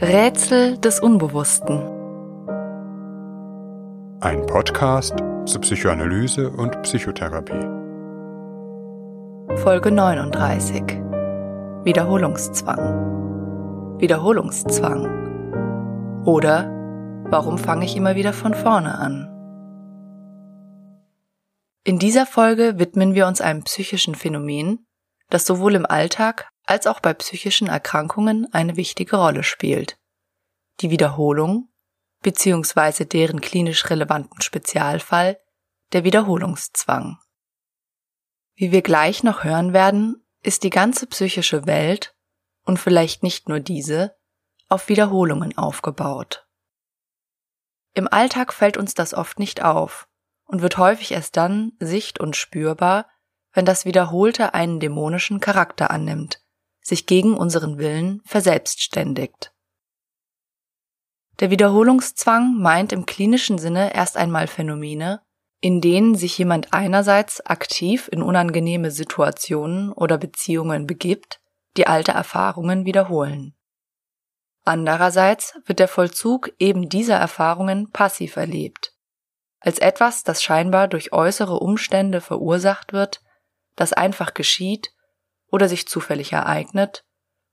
Rätsel des Unbewussten. Ein Podcast zur Psychoanalyse und Psychotherapie. Folge 39. Wiederholungszwang. Wiederholungszwang. Oder warum fange ich immer wieder von vorne an? In dieser Folge widmen wir uns einem psychischen Phänomen, das sowohl im Alltag als auch bei psychischen Erkrankungen eine wichtige Rolle spielt. Die Wiederholung bzw. deren klinisch relevanten Spezialfall, der Wiederholungszwang. Wie wir gleich noch hören werden, ist die ganze psychische Welt und vielleicht nicht nur diese auf Wiederholungen aufgebaut. Im Alltag fällt uns das oft nicht auf und wird häufig erst dann sicht- und spürbar, wenn das Wiederholte einen dämonischen Charakter annimmt, sich gegen unseren Willen verselbstständigt. Der Wiederholungszwang meint im klinischen Sinne erst einmal Phänomene, in denen sich jemand einerseits aktiv in unangenehme Situationen oder Beziehungen begibt, die alte Erfahrungen wiederholen. Andererseits wird der Vollzug eben dieser Erfahrungen passiv erlebt, als etwas, das scheinbar durch äußere Umstände verursacht wird, das einfach geschieht oder sich zufällig ereignet,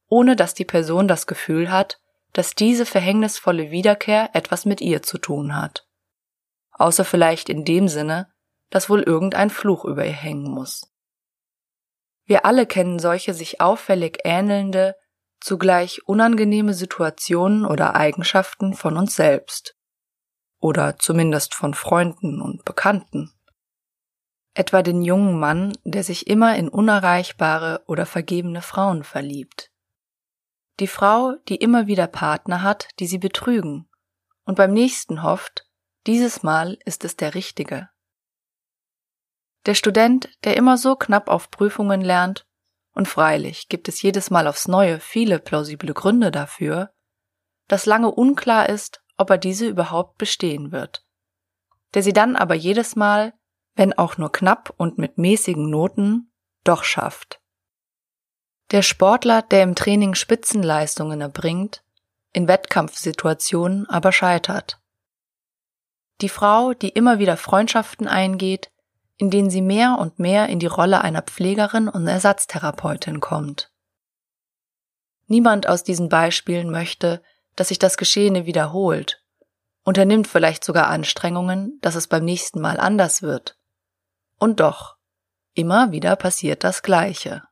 ohne dass die Person das Gefühl hat, dass diese verhängnisvolle Wiederkehr etwas mit ihr zu tun hat. Außer vielleicht in dem Sinne, dass wohl irgendein Fluch über ihr hängen muss. Wir alle kennen solche sich auffällig ähnelnde, zugleich unangenehme Situationen oder Eigenschaften von uns selbst. Oder zumindest von Freunden und Bekannten etwa den jungen Mann, der sich immer in unerreichbare oder vergebene Frauen verliebt. Die Frau, die immer wieder Partner hat, die sie betrügen, und beim nächsten hofft, dieses Mal ist es der Richtige. Der Student, der immer so knapp auf Prüfungen lernt, und freilich gibt es jedes Mal aufs neue viele plausible Gründe dafür, dass lange unklar ist, ob er diese überhaupt bestehen wird, der sie dann aber jedes Mal wenn auch nur knapp und mit mäßigen Noten, doch schafft. Der Sportler, der im Training Spitzenleistungen erbringt, in Wettkampfsituationen aber scheitert. Die Frau, die immer wieder Freundschaften eingeht, in denen sie mehr und mehr in die Rolle einer Pflegerin und Ersatztherapeutin kommt. Niemand aus diesen Beispielen möchte, dass sich das Geschehene wiederholt, unternimmt vielleicht sogar Anstrengungen, dass es beim nächsten Mal anders wird. Und doch, immer wieder passiert das Gleiche.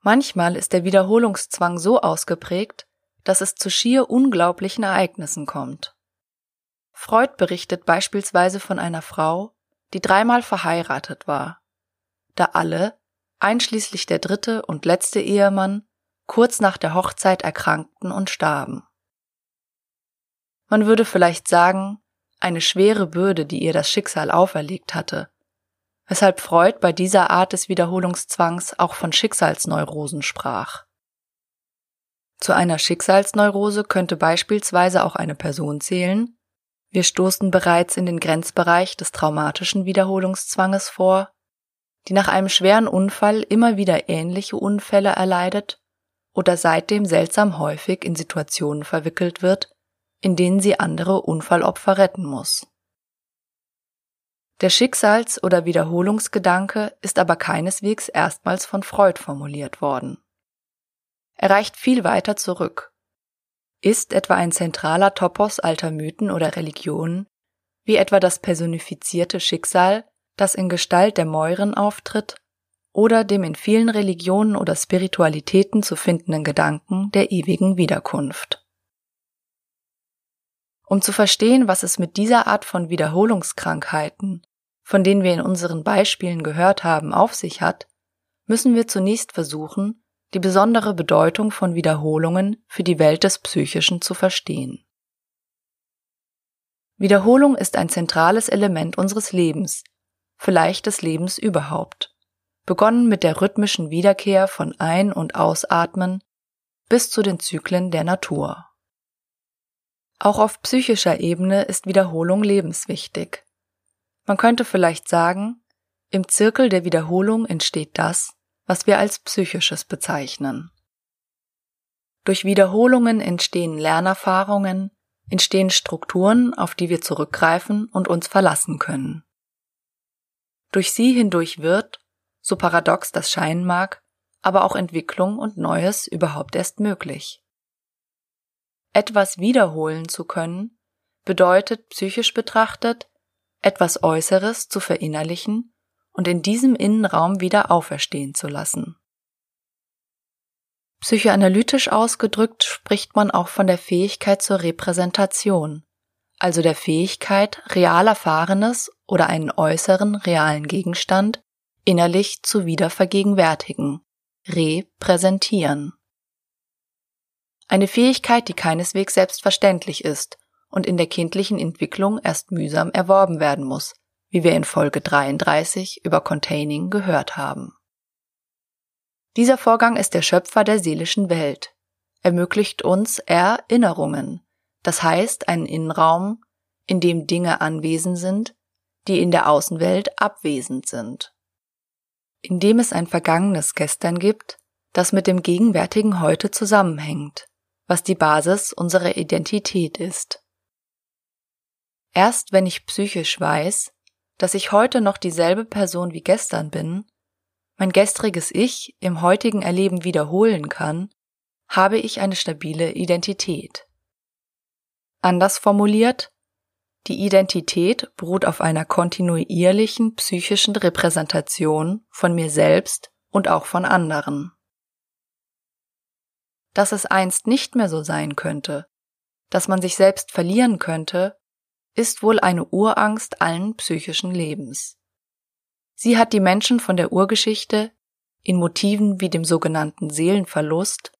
Manchmal ist der Wiederholungszwang so ausgeprägt, dass es zu schier unglaublichen Ereignissen kommt. Freud berichtet beispielsweise von einer Frau, die dreimal verheiratet war, da alle, einschließlich der dritte und letzte Ehemann, kurz nach der Hochzeit erkrankten und starben. Man würde vielleicht sagen, eine schwere Bürde, die ihr das Schicksal auferlegt hatte, weshalb Freud bei dieser Art des Wiederholungszwangs auch von Schicksalsneurosen sprach. Zu einer Schicksalsneurose könnte beispielsweise auch eine Person zählen, wir stoßen bereits in den Grenzbereich des traumatischen Wiederholungszwanges vor, die nach einem schweren Unfall immer wieder ähnliche Unfälle erleidet oder seitdem seltsam häufig in Situationen verwickelt wird, in denen sie andere Unfallopfer retten muss. Der Schicksals- oder Wiederholungsgedanke ist aber keineswegs erstmals von Freud formuliert worden. Er reicht viel weiter zurück. Ist etwa ein zentraler Topos alter Mythen oder Religionen, wie etwa das personifizierte Schicksal, das in Gestalt der Mäuren auftritt, oder dem in vielen Religionen oder Spiritualitäten zu findenden Gedanken der ewigen Wiederkunft. Um zu verstehen, was es mit dieser Art von Wiederholungskrankheiten, von denen wir in unseren Beispielen gehört haben, auf sich hat, müssen wir zunächst versuchen, die besondere Bedeutung von Wiederholungen für die Welt des Psychischen zu verstehen. Wiederholung ist ein zentrales Element unseres Lebens, vielleicht des Lebens überhaupt, begonnen mit der rhythmischen Wiederkehr von Ein- und Ausatmen bis zu den Zyklen der Natur. Auch auf psychischer Ebene ist Wiederholung lebenswichtig. Man könnte vielleicht sagen, im Zirkel der Wiederholung entsteht das, was wir als psychisches bezeichnen. Durch Wiederholungen entstehen Lernerfahrungen, entstehen Strukturen, auf die wir zurückgreifen und uns verlassen können. Durch sie hindurch wird, so paradox das scheinen mag, aber auch Entwicklung und Neues überhaupt erst möglich. Etwas wiederholen zu können, bedeutet psychisch betrachtet, etwas Äußeres zu verinnerlichen und in diesem Innenraum wieder auferstehen zu lassen. Psychoanalytisch ausgedrückt spricht man auch von der Fähigkeit zur Repräsentation, also der Fähigkeit, real Erfahrenes oder einen äußeren realen Gegenstand innerlich zu wiedervergegenwärtigen, repräsentieren. Eine Fähigkeit, die keineswegs selbstverständlich ist und in der kindlichen Entwicklung erst mühsam erworben werden muss, wie wir in Folge 33 über Containing gehört haben. Dieser Vorgang ist der Schöpfer der seelischen Welt, ermöglicht uns Erinnerungen, das heißt einen Innenraum, in dem Dinge anwesend sind, die in der Außenwelt abwesend sind. Indem es ein vergangenes Gestern gibt, das mit dem gegenwärtigen Heute zusammenhängt, was die Basis unserer Identität ist. Erst wenn ich psychisch weiß, dass ich heute noch dieselbe Person wie gestern bin, mein gestriges Ich im heutigen Erleben wiederholen kann, habe ich eine stabile Identität. Anders formuliert, die Identität beruht auf einer kontinuierlichen psychischen Repräsentation von mir selbst und auch von anderen. Dass es einst nicht mehr so sein könnte, dass man sich selbst verlieren könnte, ist wohl eine Urangst allen psychischen Lebens. Sie hat die Menschen von der Urgeschichte in Motiven wie dem sogenannten Seelenverlust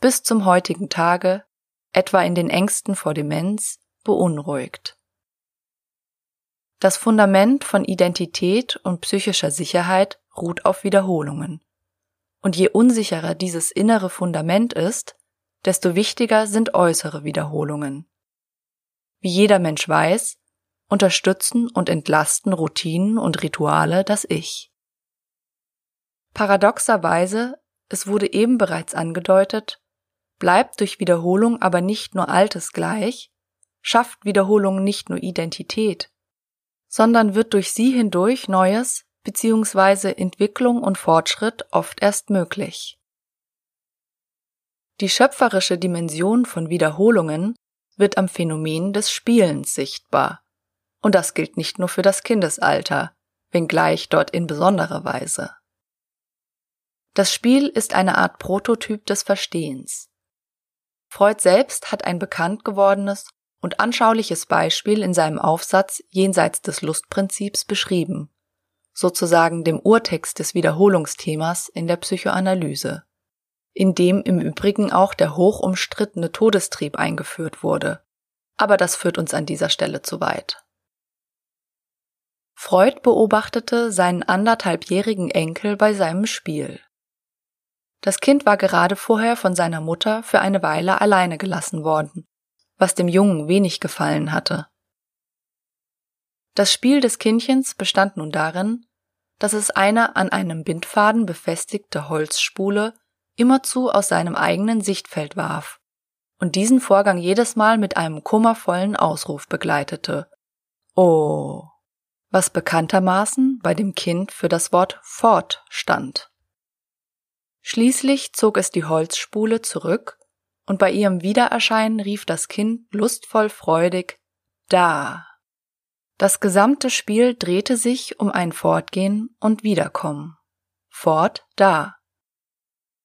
bis zum heutigen Tage, etwa in den Ängsten vor Demenz, beunruhigt. Das Fundament von Identität und psychischer Sicherheit ruht auf Wiederholungen. Und je unsicherer dieses innere Fundament ist, desto wichtiger sind äußere Wiederholungen. Wie jeder Mensch weiß, unterstützen und entlasten Routinen und Rituale das Ich. Paradoxerweise, es wurde eben bereits angedeutet, bleibt durch Wiederholung aber nicht nur Altes gleich, schafft Wiederholung nicht nur Identität, sondern wird durch sie hindurch Neues bzw. Entwicklung und Fortschritt oft erst möglich. Die schöpferische Dimension von Wiederholungen wird am Phänomen des Spielens sichtbar. Und das gilt nicht nur für das Kindesalter, wenngleich dort in besonderer Weise. Das Spiel ist eine Art Prototyp des Verstehens. Freud selbst hat ein bekannt gewordenes und anschauliches Beispiel in seinem Aufsatz Jenseits des Lustprinzips beschrieben, sozusagen dem Urtext des Wiederholungsthemas in der Psychoanalyse, in dem im Übrigen auch der hochumstrittene Todestrieb eingeführt wurde. Aber das führt uns an dieser Stelle zu weit. Freud beobachtete seinen anderthalbjährigen Enkel bei seinem Spiel. Das Kind war gerade vorher von seiner Mutter für eine Weile alleine gelassen worden was dem Jungen wenig gefallen hatte. Das Spiel des Kindchens bestand nun darin, dass es eine an einem Bindfaden befestigte Holzspule immerzu aus seinem eigenen Sichtfeld warf und diesen Vorgang jedes Mal mit einem kummervollen Ausruf begleitete. Oh, was bekanntermaßen bei dem Kind für das Wort fort stand. Schließlich zog es die Holzspule zurück und bei ihrem Wiedererscheinen rief das Kind lustvoll freudig Da. Das gesamte Spiel drehte sich um ein Fortgehen und Wiederkommen. Fort da.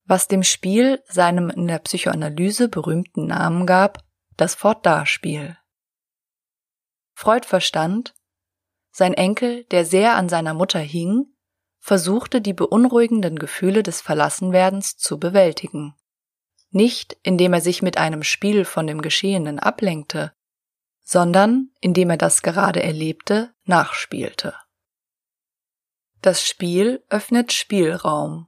Was dem Spiel seinem in der Psychoanalyse berühmten Namen gab, das Fort-da-Spiel. Freud verstand, sein Enkel, der sehr an seiner Mutter hing, versuchte die beunruhigenden Gefühle des Verlassenwerdens zu bewältigen nicht indem er sich mit einem Spiel von dem Geschehenen ablenkte, sondern indem er das gerade Erlebte nachspielte. Das Spiel öffnet Spielraum.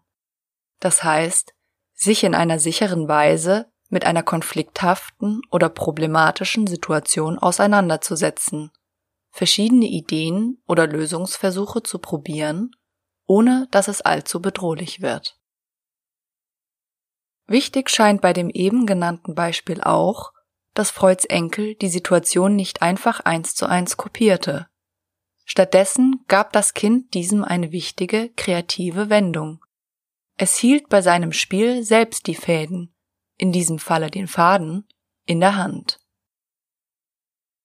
Das heißt, sich in einer sicheren Weise mit einer konflikthaften oder problematischen Situation auseinanderzusetzen, verschiedene Ideen oder Lösungsversuche zu probieren, ohne dass es allzu bedrohlich wird. Wichtig scheint bei dem eben genannten Beispiel auch, dass Freuds Enkel die Situation nicht einfach eins zu eins kopierte. Stattdessen gab das Kind diesem eine wichtige, kreative Wendung. Es hielt bei seinem Spiel selbst die Fäden, in diesem Falle den Faden, in der Hand.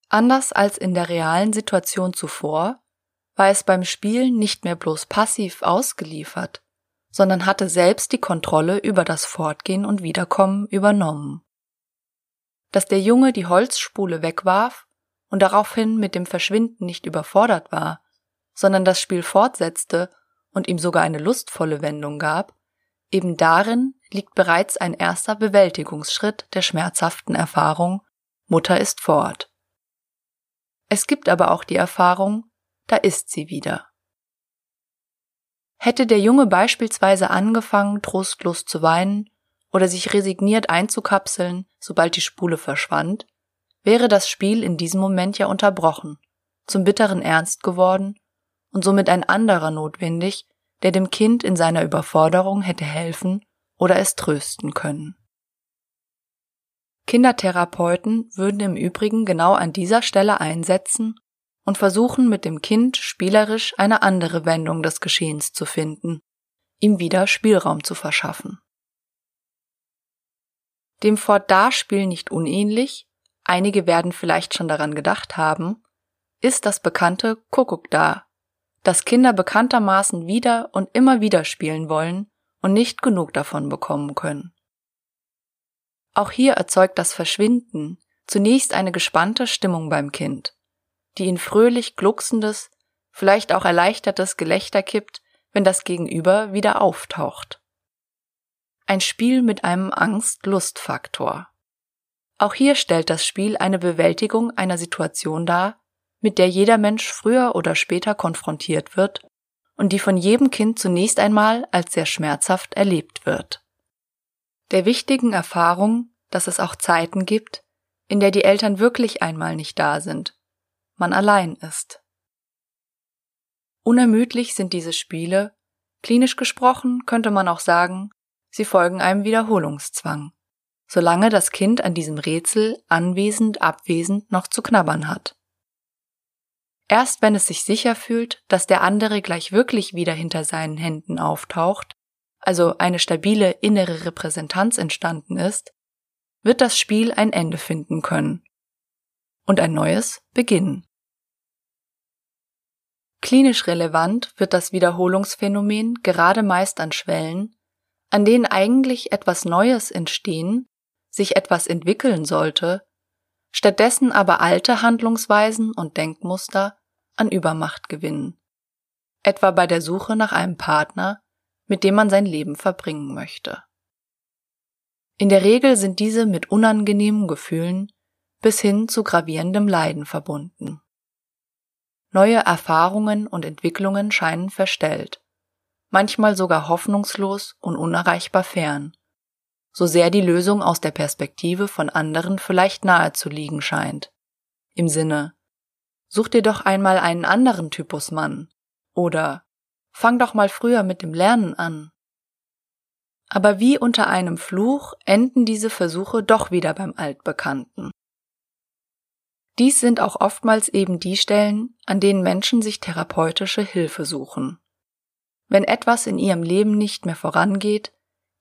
Anders als in der realen Situation zuvor, war es beim Spielen nicht mehr bloß passiv ausgeliefert, sondern hatte selbst die Kontrolle über das Fortgehen und Wiederkommen übernommen. Dass der Junge die Holzspule wegwarf und daraufhin mit dem Verschwinden nicht überfordert war, sondern das Spiel fortsetzte und ihm sogar eine lustvolle Wendung gab, eben darin liegt bereits ein erster Bewältigungsschritt der schmerzhaften Erfahrung Mutter ist fort. Es gibt aber auch die Erfahrung, da ist sie wieder. Hätte der Junge beispielsweise angefangen, trostlos zu weinen oder sich resigniert einzukapseln, sobald die Spule verschwand, wäre das Spiel in diesem Moment ja unterbrochen, zum bitteren Ernst geworden und somit ein anderer notwendig, der dem Kind in seiner Überforderung hätte helfen oder es trösten können. Kindertherapeuten würden im Übrigen genau an dieser Stelle einsetzen und versuchen mit dem Kind spielerisch eine andere Wendung des Geschehens zu finden, ihm wieder Spielraum zu verschaffen. Dem Fortdarspiel nicht unähnlich, einige werden vielleicht schon daran gedacht haben, ist das bekannte Kuckuck da, das Kinder bekanntermaßen wieder und immer wieder spielen wollen und nicht genug davon bekommen können. Auch hier erzeugt das Verschwinden zunächst eine gespannte Stimmung beim Kind, die in fröhlich glucksendes, vielleicht auch erleichtertes Gelächter kippt, wenn das Gegenüber wieder auftaucht. Ein Spiel mit einem Angst-Lust-Faktor. Auch hier stellt das Spiel eine Bewältigung einer Situation dar, mit der jeder Mensch früher oder später konfrontiert wird und die von jedem Kind zunächst einmal als sehr schmerzhaft erlebt wird. Der wichtigen Erfahrung, dass es auch Zeiten gibt, in der die Eltern wirklich einmal nicht da sind, man allein ist. Unermüdlich sind diese Spiele, klinisch gesprochen könnte man auch sagen, sie folgen einem Wiederholungszwang, solange das Kind an diesem Rätsel anwesend abwesend noch zu knabbern hat. Erst wenn es sich sicher fühlt, dass der andere gleich wirklich wieder hinter seinen Händen auftaucht, also eine stabile innere Repräsentanz entstanden ist, wird das Spiel ein Ende finden können und ein neues beginnen. Klinisch relevant wird das Wiederholungsphänomen gerade meist an Schwellen, an denen eigentlich etwas Neues entstehen, sich etwas entwickeln sollte, stattdessen aber alte Handlungsweisen und Denkmuster an Übermacht gewinnen, etwa bei der Suche nach einem Partner, mit dem man sein Leben verbringen möchte. In der Regel sind diese mit unangenehmen Gefühlen bis hin zu gravierendem Leiden verbunden. Neue Erfahrungen und Entwicklungen scheinen verstellt, manchmal sogar hoffnungslos und unerreichbar fern, so sehr die Lösung aus der Perspektive von anderen vielleicht nahe zu liegen scheint. Im Sinne, such dir doch einmal einen anderen Typus Mann oder fang doch mal früher mit dem Lernen an. Aber wie unter einem Fluch enden diese Versuche doch wieder beim Altbekannten. Dies sind auch oftmals eben die Stellen, an denen Menschen sich therapeutische Hilfe suchen. Wenn etwas in ihrem Leben nicht mehr vorangeht,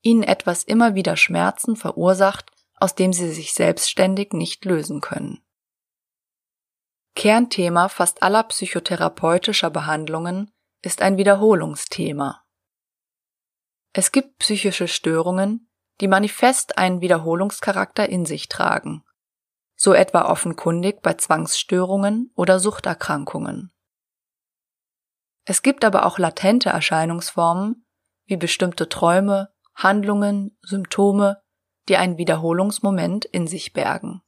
ihnen etwas immer wieder Schmerzen verursacht, aus dem sie sich selbstständig nicht lösen können. Kernthema fast aller psychotherapeutischer Behandlungen ist ein Wiederholungsthema. Es gibt psychische Störungen, die manifest einen Wiederholungscharakter in sich tragen so etwa offenkundig bei Zwangsstörungen oder Suchterkrankungen. Es gibt aber auch latente Erscheinungsformen wie bestimmte Träume, Handlungen, Symptome, die einen Wiederholungsmoment in sich bergen.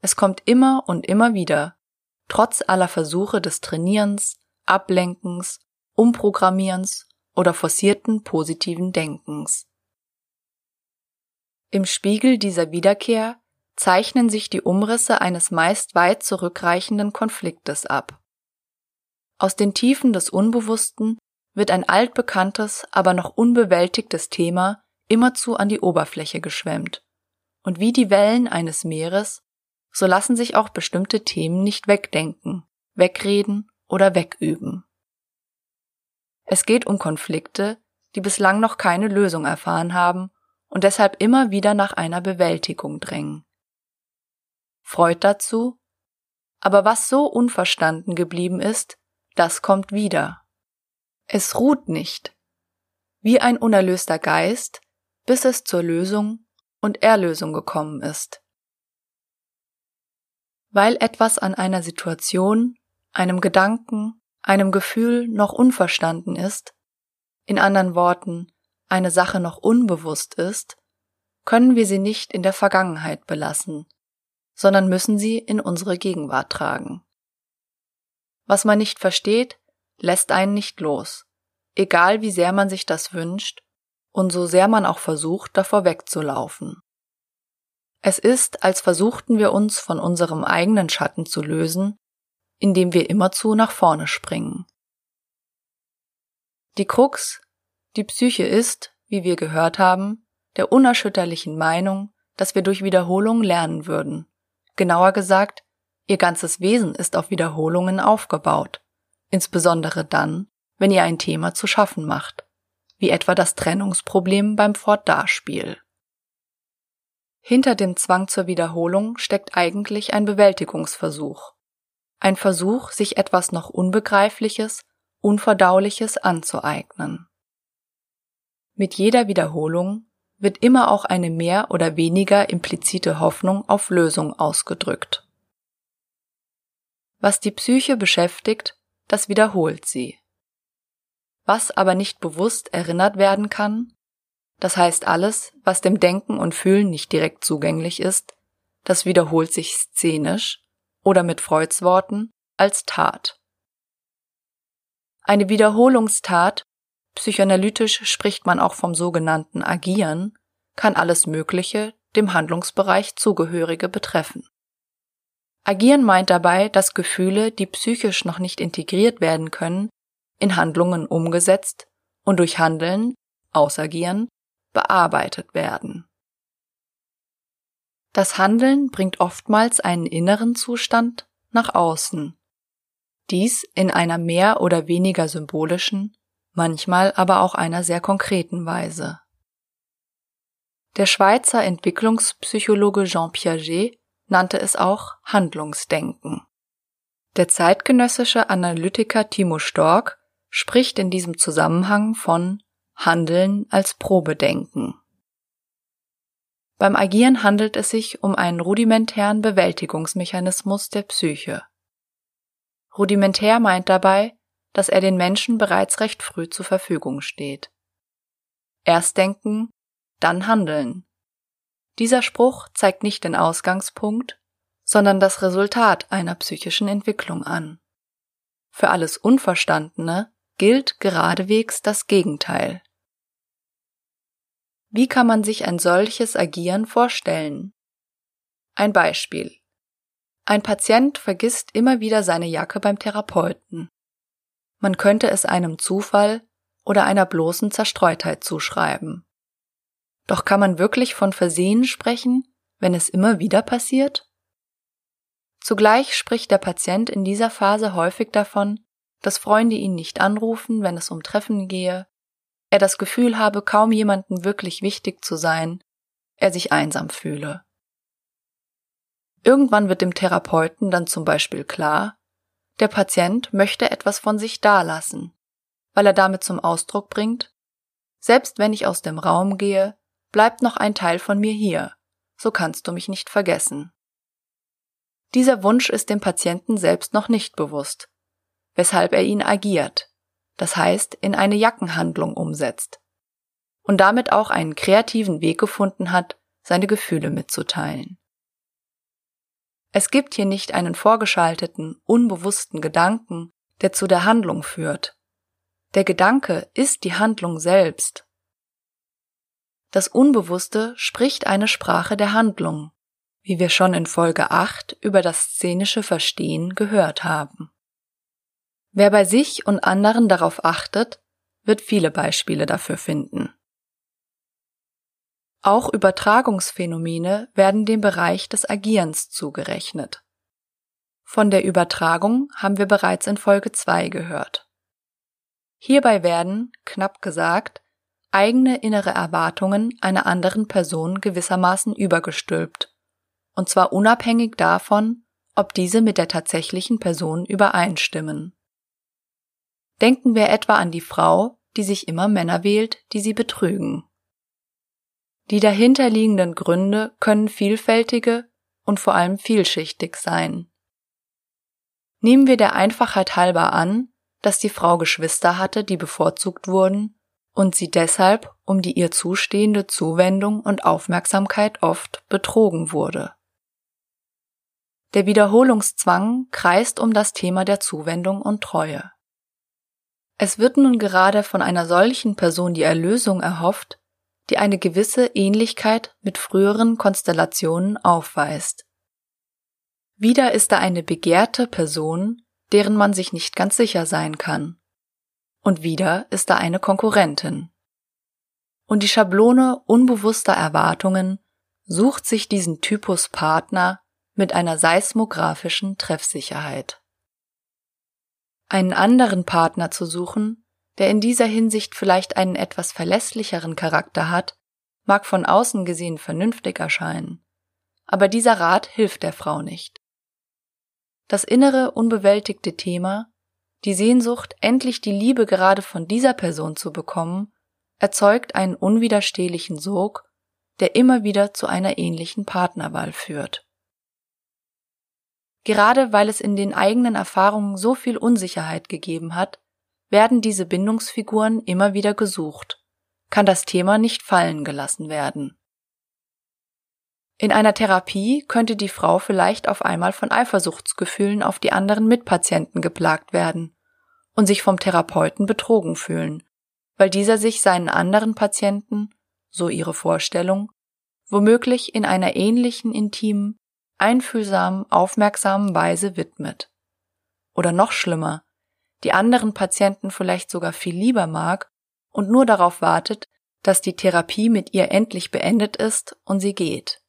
Es kommt immer und immer wieder, trotz aller Versuche des Trainierens, Ablenkens, Umprogrammierens oder forcierten positiven Denkens. Im Spiegel dieser Wiederkehr zeichnen sich die Umrisse eines meist weit zurückreichenden Konfliktes ab. Aus den Tiefen des Unbewussten wird ein altbekanntes, aber noch unbewältigtes Thema immerzu an die Oberfläche geschwemmt. Und wie die Wellen eines Meeres, so lassen sich auch bestimmte Themen nicht wegdenken, wegreden oder wegüben. Es geht um Konflikte, die bislang noch keine Lösung erfahren haben und deshalb immer wieder nach einer Bewältigung drängen. Freud dazu, aber was so unverstanden geblieben ist, das kommt wieder. Es ruht nicht, wie ein unerlöster Geist, bis es zur Lösung und Erlösung gekommen ist. Weil etwas an einer Situation, einem Gedanken, einem Gefühl noch unverstanden ist, in anderen Worten eine Sache noch unbewusst ist, können wir sie nicht in der Vergangenheit belassen, sondern müssen sie in unsere Gegenwart tragen. Was man nicht versteht, lässt einen nicht los, egal wie sehr man sich das wünscht und so sehr man auch versucht, davor wegzulaufen. Es ist, als versuchten wir uns von unserem eigenen Schatten zu lösen, indem wir immerzu nach vorne springen. Die Krux, die Psyche ist, wie wir gehört haben, der unerschütterlichen Meinung, dass wir durch Wiederholung lernen würden. Genauer gesagt, ihr ganzes Wesen ist auf Wiederholungen aufgebaut, insbesondere dann, wenn ihr ein Thema zu schaffen macht, wie etwa das Trennungsproblem beim Fortdarspiel. Hinter dem Zwang zur Wiederholung steckt eigentlich ein Bewältigungsversuch. Ein Versuch, sich etwas noch Unbegreifliches, Unverdauliches anzueignen. Mit jeder Wiederholung wird immer auch eine mehr oder weniger implizite Hoffnung auf Lösung ausgedrückt. Was die Psyche beschäftigt, das wiederholt sie. Was aber nicht bewusst erinnert werden kann, das heißt alles, was dem Denken und Fühlen nicht direkt zugänglich ist, das wiederholt sich szenisch oder mit Freuds Worten als Tat. Eine Wiederholungstat psychoanalytisch spricht man auch vom sogenannten Agieren, kann alles Mögliche, dem Handlungsbereich zugehörige betreffen. Agieren meint dabei, dass Gefühle, die psychisch noch nicht integriert werden können, in Handlungen umgesetzt und durch Handeln, Ausagieren, bearbeitet werden. Das Handeln bringt oftmals einen inneren Zustand nach außen. Dies in einer mehr oder weniger symbolischen, manchmal aber auch einer sehr konkreten Weise. Der Schweizer Entwicklungspsychologe Jean Piaget nannte es auch Handlungsdenken. Der zeitgenössische Analytiker Timo Stork spricht in diesem Zusammenhang von Handeln als Probedenken. Beim Agieren handelt es sich um einen rudimentären Bewältigungsmechanismus der Psyche. Rudimentär meint dabei, dass er den Menschen bereits recht früh zur Verfügung steht. Erst denken, dann handeln. Dieser Spruch zeigt nicht den Ausgangspunkt, sondern das Resultat einer psychischen Entwicklung an. Für alles Unverstandene gilt geradewegs das Gegenteil. Wie kann man sich ein solches Agieren vorstellen? Ein Beispiel. Ein Patient vergisst immer wieder seine Jacke beim Therapeuten. Man könnte es einem Zufall oder einer bloßen Zerstreutheit zuschreiben. Doch kann man wirklich von Versehen sprechen, wenn es immer wieder passiert? Zugleich spricht der Patient in dieser Phase häufig davon, dass Freunde ihn nicht anrufen, wenn es um Treffen gehe, er das Gefühl habe, kaum jemanden wirklich wichtig zu sein, er sich einsam fühle. Irgendwann wird dem Therapeuten dann zum Beispiel klar, der Patient möchte etwas von sich dalassen, weil er damit zum Ausdruck bringt, selbst wenn ich aus dem Raum gehe, bleibt noch ein Teil von mir hier, so kannst du mich nicht vergessen. Dieser Wunsch ist dem Patienten selbst noch nicht bewusst, weshalb er ihn agiert, das heißt in eine Jackenhandlung umsetzt und damit auch einen kreativen Weg gefunden hat, seine Gefühle mitzuteilen. Es gibt hier nicht einen vorgeschalteten, unbewussten Gedanken, der zu der Handlung führt. Der Gedanke ist die Handlung selbst das Unbewusste spricht eine Sprache der Handlung, wie wir schon in Folge 8 über das szenische Verstehen gehört haben. Wer bei sich und anderen darauf achtet, wird viele Beispiele dafür finden. Auch Übertragungsphänomene werden dem Bereich des Agierens zugerechnet. Von der Übertragung haben wir bereits in Folge 2 gehört. Hierbei werden, knapp gesagt, eigene innere Erwartungen einer anderen Person gewissermaßen übergestülpt, und zwar unabhängig davon, ob diese mit der tatsächlichen Person übereinstimmen. Denken wir etwa an die Frau, die sich immer Männer wählt, die sie betrügen. Die dahinterliegenden Gründe können vielfältige und vor allem vielschichtig sein. Nehmen wir der Einfachheit halber an, dass die Frau Geschwister hatte, die bevorzugt wurden und sie deshalb um die ihr zustehende Zuwendung und Aufmerksamkeit oft betrogen wurde. Der Wiederholungszwang kreist um das Thema der Zuwendung und Treue. Es wird nun gerade von einer solchen Person die Erlösung erhofft, die eine gewisse Ähnlichkeit mit früheren Konstellationen aufweist. Wieder ist da eine begehrte Person, deren man sich nicht ganz sicher sein kann. Und wieder ist da eine Konkurrentin. Und die Schablone unbewusster Erwartungen sucht sich diesen Typus Partner mit einer seismografischen Treffsicherheit. Einen anderen Partner zu suchen, der in dieser Hinsicht vielleicht einen etwas verlässlicheren Charakter hat, mag von außen gesehen vernünftig erscheinen, aber dieser Rat hilft der Frau nicht. Das innere unbewältigte Thema, die Sehnsucht, endlich die Liebe gerade von dieser Person zu bekommen, erzeugt einen unwiderstehlichen Sog, der immer wieder zu einer ähnlichen Partnerwahl führt. Gerade weil es in den eigenen Erfahrungen so viel Unsicherheit gegeben hat, werden diese Bindungsfiguren immer wieder gesucht, kann das Thema nicht fallen gelassen werden. In einer Therapie könnte die Frau vielleicht auf einmal von Eifersuchtsgefühlen auf die anderen Mitpatienten geplagt werden und sich vom Therapeuten betrogen fühlen, weil dieser sich seinen anderen Patienten, so ihre Vorstellung, womöglich in einer ähnlichen intimen, einfühlsamen, aufmerksamen Weise widmet. Oder noch schlimmer, die anderen Patienten vielleicht sogar viel lieber mag und nur darauf wartet, dass die Therapie mit ihr endlich beendet ist und sie geht.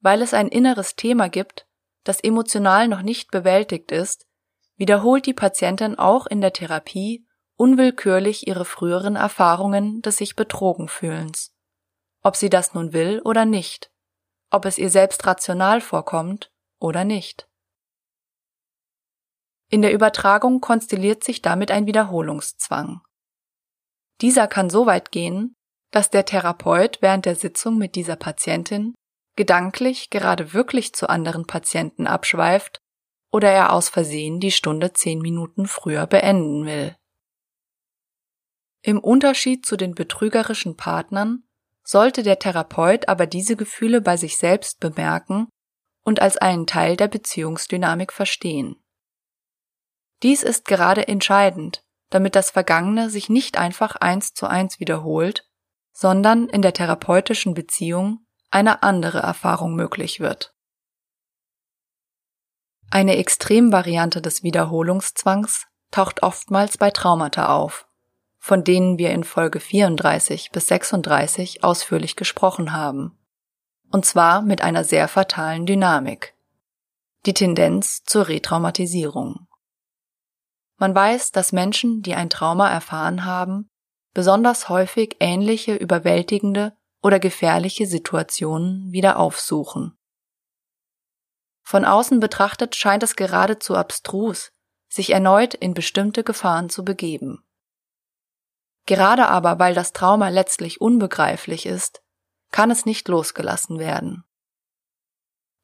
Weil es ein inneres Thema gibt, das emotional noch nicht bewältigt ist, wiederholt die Patientin auch in der Therapie unwillkürlich ihre früheren Erfahrungen des sich betrogen fühlens. Ob sie das nun will oder nicht, ob es ihr selbst rational vorkommt oder nicht. In der Übertragung konstelliert sich damit ein Wiederholungszwang. Dieser kann so weit gehen, dass der Therapeut während der Sitzung mit dieser Patientin gedanklich gerade wirklich zu anderen Patienten abschweift oder er aus Versehen die Stunde zehn Minuten früher beenden will. Im Unterschied zu den betrügerischen Partnern sollte der Therapeut aber diese Gefühle bei sich selbst bemerken und als einen Teil der Beziehungsdynamik verstehen. Dies ist gerade entscheidend, damit das Vergangene sich nicht einfach eins zu eins wiederholt, sondern in der therapeutischen Beziehung eine andere Erfahrung möglich wird. Eine Extremvariante des Wiederholungszwangs taucht oftmals bei Traumata auf, von denen wir in Folge 34 bis 36 ausführlich gesprochen haben, und zwar mit einer sehr fatalen Dynamik, die Tendenz zur Retraumatisierung. Man weiß, dass Menschen, die ein Trauma erfahren haben, besonders häufig ähnliche überwältigende oder gefährliche Situationen wieder aufsuchen. Von außen betrachtet scheint es geradezu abstrus, sich erneut in bestimmte Gefahren zu begeben. Gerade aber, weil das Trauma letztlich unbegreiflich ist, kann es nicht losgelassen werden.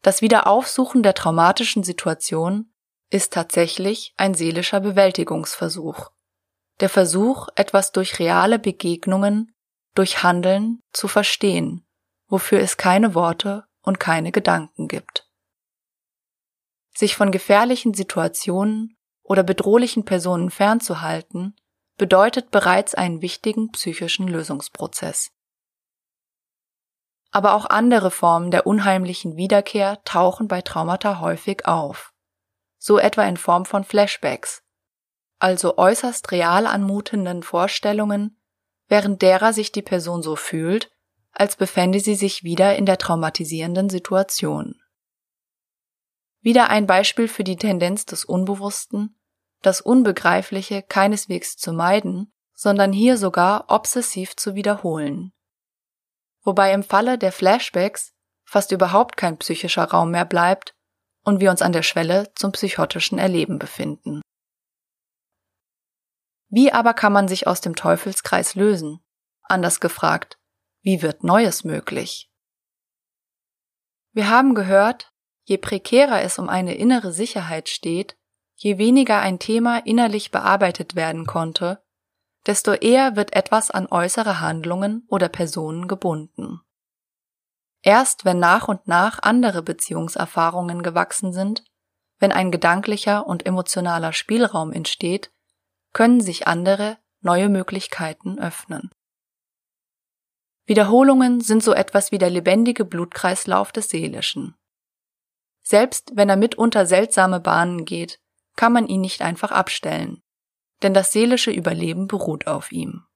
Das Wiederaufsuchen der traumatischen Situation ist tatsächlich ein seelischer Bewältigungsversuch. Der Versuch, etwas durch reale Begegnungen durch Handeln zu verstehen, wofür es keine Worte und keine Gedanken gibt. Sich von gefährlichen Situationen oder bedrohlichen Personen fernzuhalten, bedeutet bereits einen wichtigen psychischen Lösungsprozess. Aber auch andere Formen der unheimlichen Wiederkehr tauchen bei Traumata häufig auf, so etwa in Form von Flashbacks, also äußerst real anmutenden Vorstellungen während derer sich die Person so fühlt, als befände sie sich wieder in der traumatisierenden Situation. Wieder ein Beispiel für die Tendenz des Unbewussten, das Unbegreifliche keineswegs zu meiden, sondern hier sogar obsessiv zu wiederholen. Wobei im Falle der Flashbacks fast überhaupt kein psychischer Raum mehr bleibt und wir uns an der Schwelle zum psychotischen Erleben befinden. Wie aber kann man sich aus dem Teufelskreis lösen? Anders gefragt, wie wird Neues möglich? Wir haben gehört, je prekärer es um eine innere Sicherheit steht, je weniger ein Thema innerlich bearbeitet werden konnte, desto eher wird etwas an äußere Handlungen oder Personen gebunden. Erst wenn nach und nach andere Beziehungserfahrungen gewachsen sind, wenn ein gedanklicher und emotionaler Spielraum entsteht, können sich andere, neue Möglichkeiten öffnen. Wiederholungen sind so etwas wie der lebendige Blutkreislauf des Seelischen. Selbst wenn er mitunter seltsame Bahnen geht, kann man ihn nicht einfach abstellen, denn das seelische Überleben beruht auf ihm.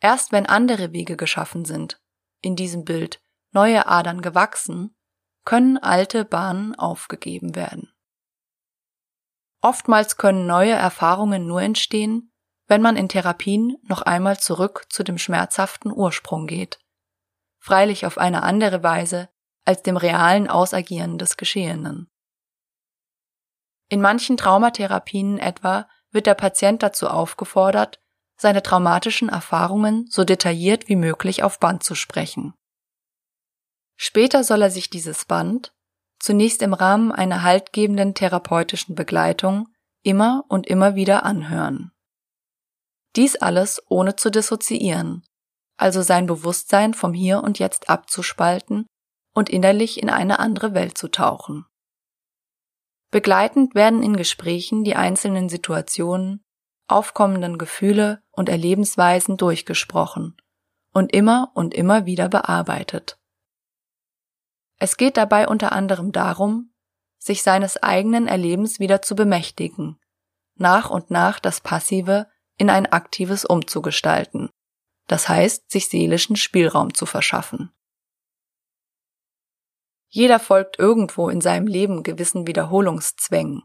Erst wenn andere Wege geschaffen sind, in diesem Bild neue Adern gewachsen, können alte Bahnen aufgegeben werden. Oftmals können neue Erfahrungen nur entstehen, wenn man in Therapien noch einmal zurück zu dem schmerzhaften Ursprung geht. Freilich auf eine andere Weise als dem realen Ausagieren des Geschehenen. In manchen Traumatherapien etwa wird der Patient dazu aufgefordert, seine traumatischen Erfahrungen so detailliert wie möglich auf Band zu sprechen. Später soll er sich dieses Band, zunächst im Rahmen einer haltgebenden therapeutischen Begleitung immer und immer wieder anhören. Dies alles ohne zu dissoziieren, also sein Bewusstsein vom Hier und Jetzt abzuspalten und innerlich in eine andere Welt zu tauchen. Begleitend werden in Gesprächen die einzelnen Situationen, aufkommenden Gefühle und Erlebensweisen durchgesprochen und immer und immer wieder bearbeitet. Es geht dabei unter anderem darum, sich seines eigenen Erlebens wieder zu bemächtigen, nach und nach das Passive in ein aktives umzugestalten, das heißt, sich seelischen Spielraum zu verschaffen. Jeder folgt irgendwo in seinem Leben gewissen Wiederholungszwängen,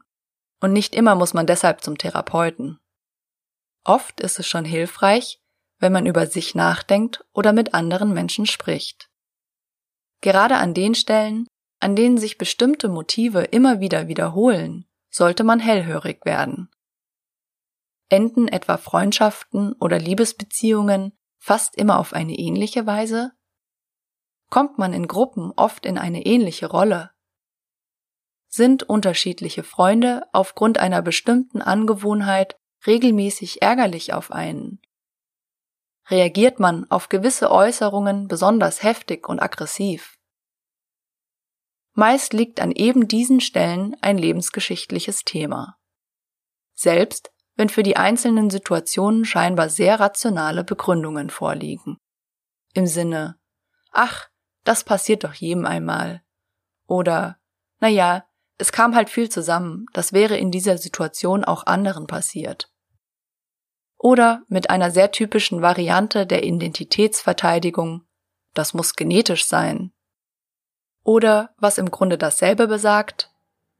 und nicht immer muss man deshalb zum Therapeuten. Oft ist es schon hilfreich, wenn man über sich nachdenkt oder mit anderen Menschen spricht. Gerade an den Stellen, an denen sich bestimmte Motive immer wieder wiederholen, sollte man hellhörig werden. Enden etwa Freundschaften oder Liebesbeziehungen fast immer auf eine ähnliche Weise? Kommt man in Gruppen oft in eine ähnliche Rolle? Sind unterschiedliche Freunde aufgrund einer bestimmten Angewohnheit regelmäßig ärgerlich auf einen reagiert man auf gewisse Äußerungen besonders heftig und aggressiv. Meist liegt an eben diesen Stellen ein lebensgeschichtliches Thema. Selbst wenn für die einzelnen Situationen scheinbar sehr rationale Begründungen vorliegen. Im Sinne, ach, das passiert doch jedem einmal. Oder, na ja, es kam halt viel zusammen, das wäre in dieser Situation auch anderen passiert oder mit einer sehr typischen Variante der Identitätsverteidigung, das muss genetisch sein. Oder was im Grunde dasselbe besagt,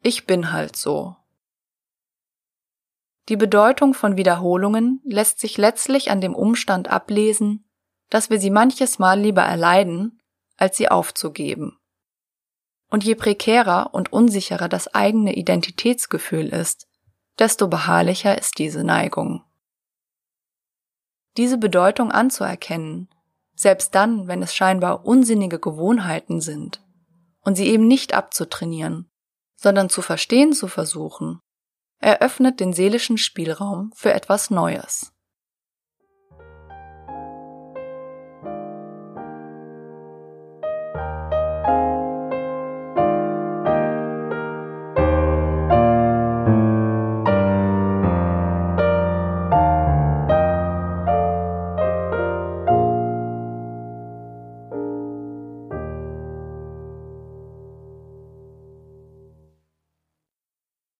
ich bin halt so. Die Bedeutung von Wiederholungen lässt sich letztlich an dem Umstand ablesen, dass wir sie manches Mal lieber erleiden, als sie aufzugeben. Und je prekärer und unsicherer das eigene Identitätsgefühl ist, desto beharrlicher ist diese Neigung diese Bedeutung anzuerkennen, selbst dann, wenn es scheinbar unsinnige Gewohnheiten sind, und sie eben nicht abzutrainieren, sondern zu verstehen zu versuchen, eröffnet den seelischen Spielraum für etwas Neues.